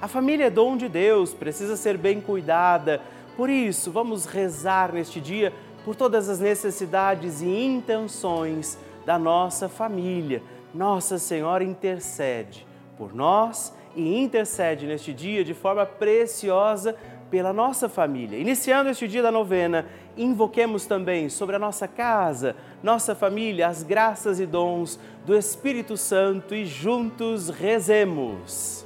A família é dom de Deus, precisa ser bem cuidada. Por isso, vamos rezar neste dia por todas as necessidades e intenções da nossa família. Nossa Senhora intercede por nós e intercede neste dia de forma preciosa pela nossa família. Iniciando este dia da novena, invoquemos também sobre a nossa casa, nossa família, as graças e dons do Espírito Santo e juntos rezemos.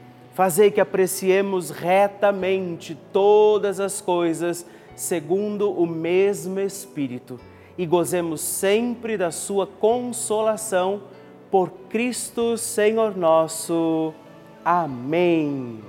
Fazei que apreciemos retamente todas as coisas segundo o mesmo Espírito e gozemos sempre da Sua consolação por Cristo Senhor nosso. Amém.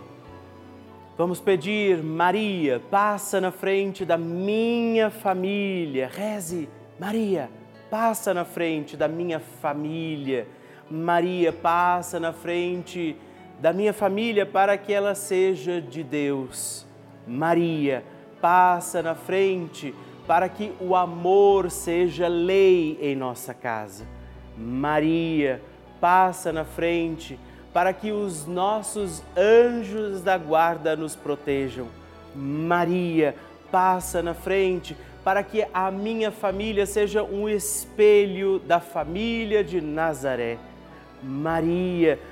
Vamos pedir, Maria, passa na frente da minha família. Reze, Maria, passa na frente da minha família. Maria, passa na frente da minha família para que ela seja de Deus. Maria, passa na frente para que o amor seja lei em nossa casa. Maria, passa na frente para que os nossos anjos da guarda nos protejam. Maria, passa na frente para que a minha família seja um espelho da família de Nazaré. Maria, passa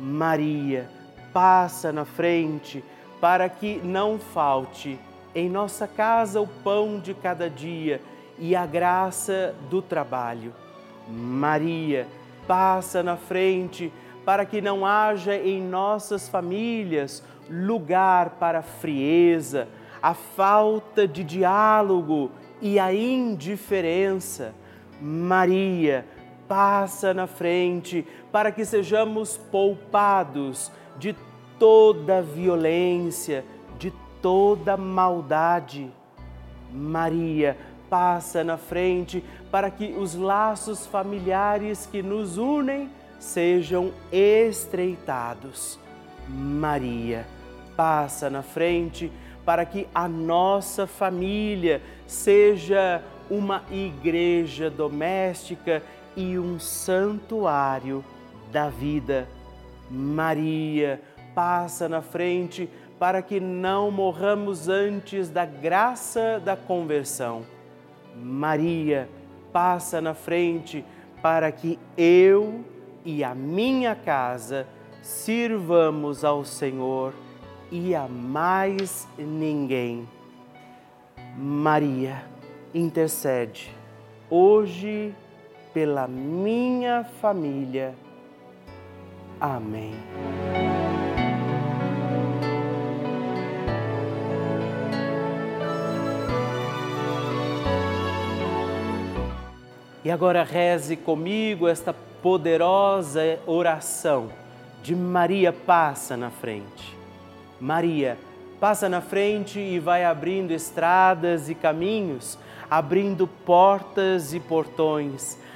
Maria, passa na frente para que não falte em nossa casa o pão de cada dia e a graça do trabalho. Maria, passa na frente para que não haja em nossas famílias lugar para a frieza, a falta de diálogo e a indiferença. Maria, passa na frente para que sejamos poupados de toda violência, de toda maldade. Maria, passa na frente para que os laços familiares que nos unem sejam estreitados. Maria, passa na frente para que a nossa família seja uma igreja doméstica e um santuário da vida. Maria, passa na frente para que não morramos antes da graça da conversão. Maria, passa na frente para que eu e a minha casa sirvamos ao Senhor e a mais ninguém. Maria, intercede hoje pela minha família. Amém. E agora reze comigo esta poderosa oração de Maria passa na frente. Maria passa na frente e vai abrindo estradas e caminhos, abrindo portas e portões,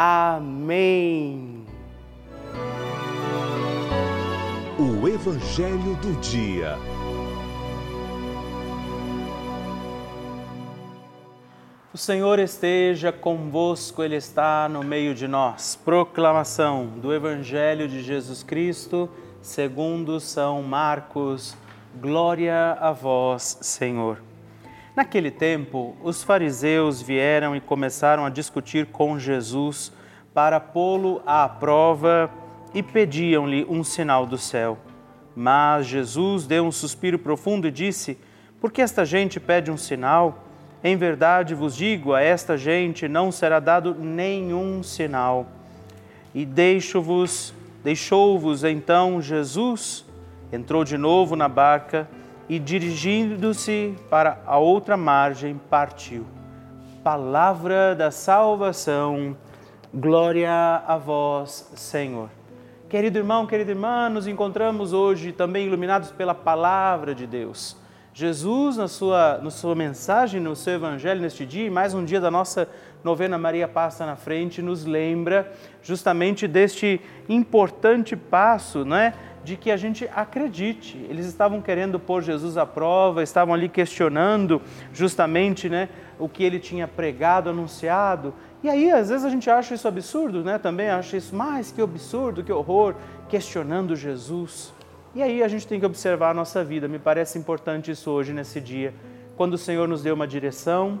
Amém. O Evangelho do Dia. O Senhor esteja convosco, Ele está no meio de nós. Proclamação do Evangelho de Jesus Cristo, segundo São Marcos. Glória a vós, Senhor. Naquele tempo, os fariseus vieram e começaram a discutir com Jesus para pô-lo à prova e pediam-lhe um sinal do céu. Mas Jesus deu um suspiro profundo e disse: Por que esta gente pede um sinal? Em verdade vos digo, a esta gente não será dado nenhum sinal. E deixo-vos, deixou-vos então Jesus, entrou de novo na barca e dirigindo-se para a outra margem, partiu. Palavra da salvação, glória a vós, Senhor. Querido irmão, querida irmã, nos encontramos hoje também iluminados pela palavra de Deus Jesus, na sua, na sua mensagem, no seu evangelho neste dia, e mais um dia da nossa novena Maria Passa na Frente, nos lembra justamente deste importante passo, né? De que a gente acredite. Eles estavam querendo pôr Jesus à prova, estavam ali questionando justamente né, o que ele tinha pregado, anunciado. E aí, às vezes, a gente acha isso absurdo, né? Também acha isso, mais que absurdo, que horror, questionando Jesus. E aí a gente tem que observar a nossa vida. Me parece importante isso hoje, nesse dia, quando o Senhor nos deu uma direção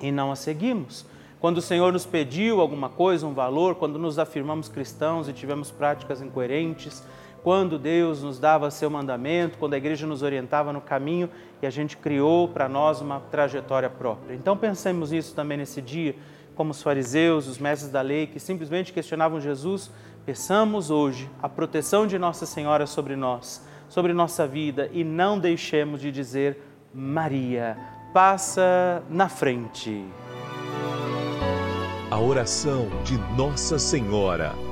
e não a seguimos. Quando o Senhor nos pediu alguma coisa, um valor, quando nos afirmamos cristãos e tivemos práticas incoerentes, quando Deus nos dava seu mandamento, quando a igreja nos orientava no caminho e a gente criou para nós uma trajetória própria. Então pensemos nisso também nesse dia, como os fariseus, os mestres da lei que simplesmente questionavam Jesus, peçamos hoje a proteção de Nossa Senhora sobre nós, sobre nossa vida e não deixemos de dizer Maria, passa na frente. A oração de Nossa Senhora.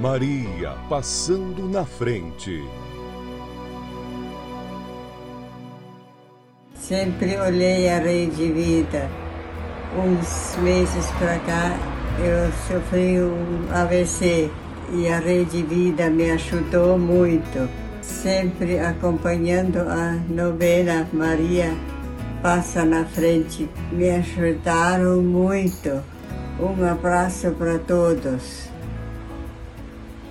Maria passando na frente. Sempre olhei a Rede Vida. Uns meses para cá eu sofri um AVC e a Rede Vida me ajudou muito. Sempre acompanhando a novena Maria Passa na Frente. Me ajudaram muito. Um abraço para todos.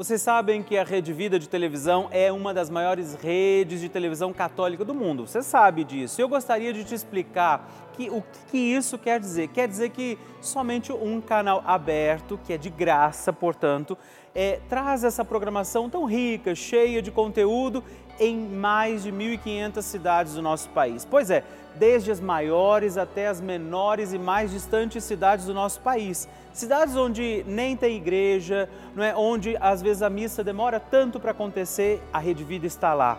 Vocês sabem que a Rede Vida de televisão é uma das maiores redes de televisão católica do mundo. Você sabe disso. Eu gostaria de te explicar que, o que isso quer dizer. Quer dizer que somente um canal aberto, que é de graça, portanto, é, traz essa programação tão rica, cheia de conteúdo em mais de 1.500 cidades do nosso país. Pois é, desde as maiores até as menores e mais distantes cidades do nosso país. Cidades onde nem tem igreja, não é? onde às vezes a missa demora tanto para acontecer, a Rede Vida está lá.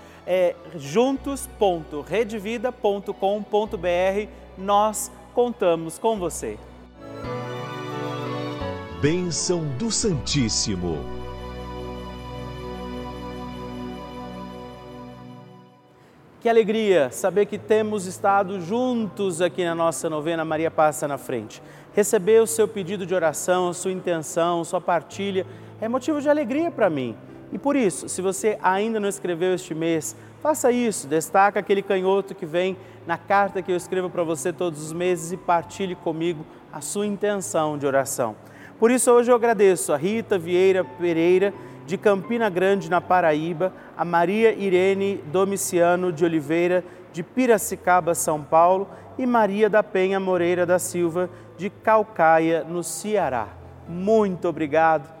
é juntos.redvida.com.br. Nós contamos com você. Bênção do Santíssimo. Que alegria saber que temos estado juntos aqui na nossa novena Maria Passa na Frente. Receber o seu pedido de oração, a sua intenção, sua partilha é motivo de alegria para mim. E por isso, se você ainda não escreveu este mês, faça isso, destaca aquele canhoto que vem na carta que eu escrevo para você todos os meses e partilhe comigo a sua intenção de oração. Por isso, hoje eu agradeço a Rita Vieira Pereira, de Campina Grande, na Paraíba, a Maria Irene Domiciano de Oliveira, de Piracicaba, São Paulo, e Maria da Penha Moreira da Silva, de Calcaia, no Ceará. Muito obrigado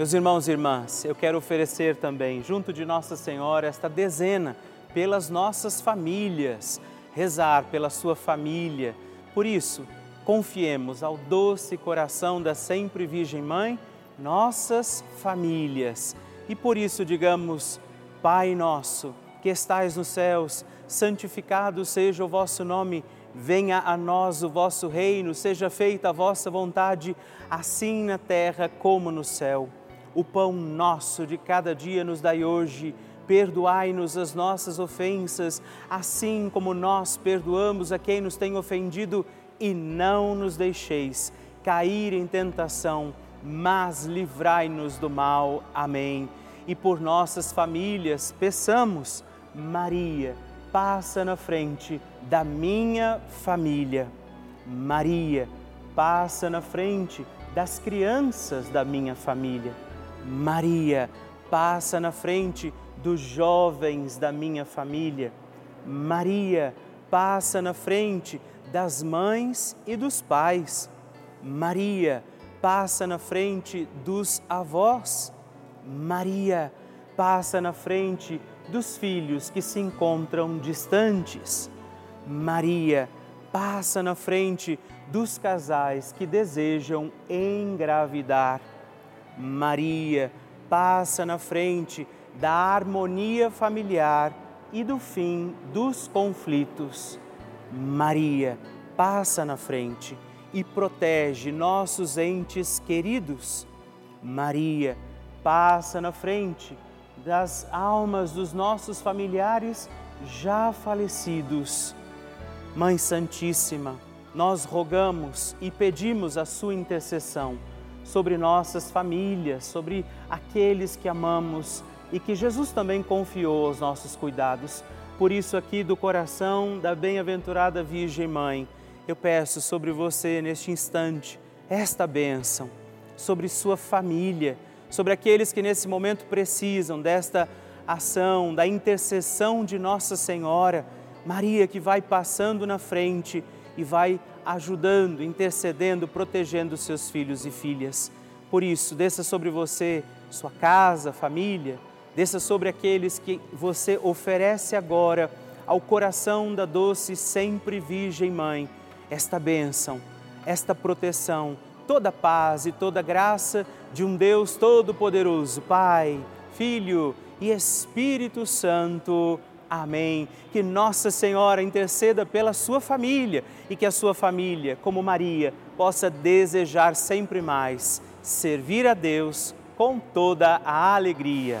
Meus irmãos e irmãs, eu quero oferecer também, junto de Nossa Senhora, esta dezena pelas nossas famílias, rezar pela sua família. Por isso, confiemos ao doce coração da sempre Virgem Mãe nossas famílias. E por isso digamos: Pai nosso, que estais nos céus, santificado seja o vosso nome, venha a nós o vosso reino, seja feita a vossa vontade, assim na terra como no céu. O pão nosso de cada dia nos dai hoje, perdoai-nos as nossas ofensas, assim como nós perdoamos a quem nos tem ofendido, e não nos deixeis cair em tentação, mas livrai-nos do mal. Amém. E por nossas famílias, peçamos, Maria, passa na frente da minha família. Maria, passa na frente das crianças da minha família. Maria, passa na frente dos jovens da minha família. Maria, passa na frente das mães e dos pais. Maria, passa na frente dos avós. Maria, passa na frente dos filhos que se encontram distantes. Maria passa na frente dos casais que desejam engravidar. Maria passa na frente da harmonia familiar e do fim dos conflitos. Maria passa na frente e protege nossos entes queridos. Maria passa na frente das almas dos nossos familiares já falecidos. Mãe Santíssima, nós rogamos e pedimos a sua intercessão sobre nossas famílias, sobre aqueles que amamos e que Jesus também confiou aos nossos cuidados. Por isso, aqui do coração da bem-aventurada Virgem Mãe, eu peço sobre você neste instante esta bênção, sobre sua família sobre aqueles que nesse momento precisam desta ação, da intercessão de Nossa Senhora, Maria que vai passando na frente e vai ajudando, intercedendo, protegendo seus filhos e filhas. Por isso, desça sobre você, sua casa, família, desça sobre aqueles que você oferece agora ao coração da doce sempre Virgem Mãe, esta bênção, esta proteção toda paz e toda graça de um Deus Todo-Poderoso, Pai, Filho e Espírito Santo. Amém. Que Nossa Senhora interceda pela sua família e que a sua família, como Maria, possa desejar sempre mais servir a Deus com toda a alegria.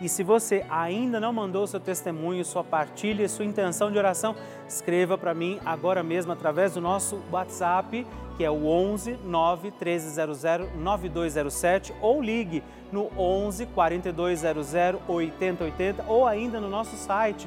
E se você ainda não mandou seu testemunho, sua partilha, sua intenção de oração, escreva para mim agora mesmo através do nosso WhatsApp, que é o 11 9 1300 9207 ou ligue no 11 4200 8080 ou ainda no nosso site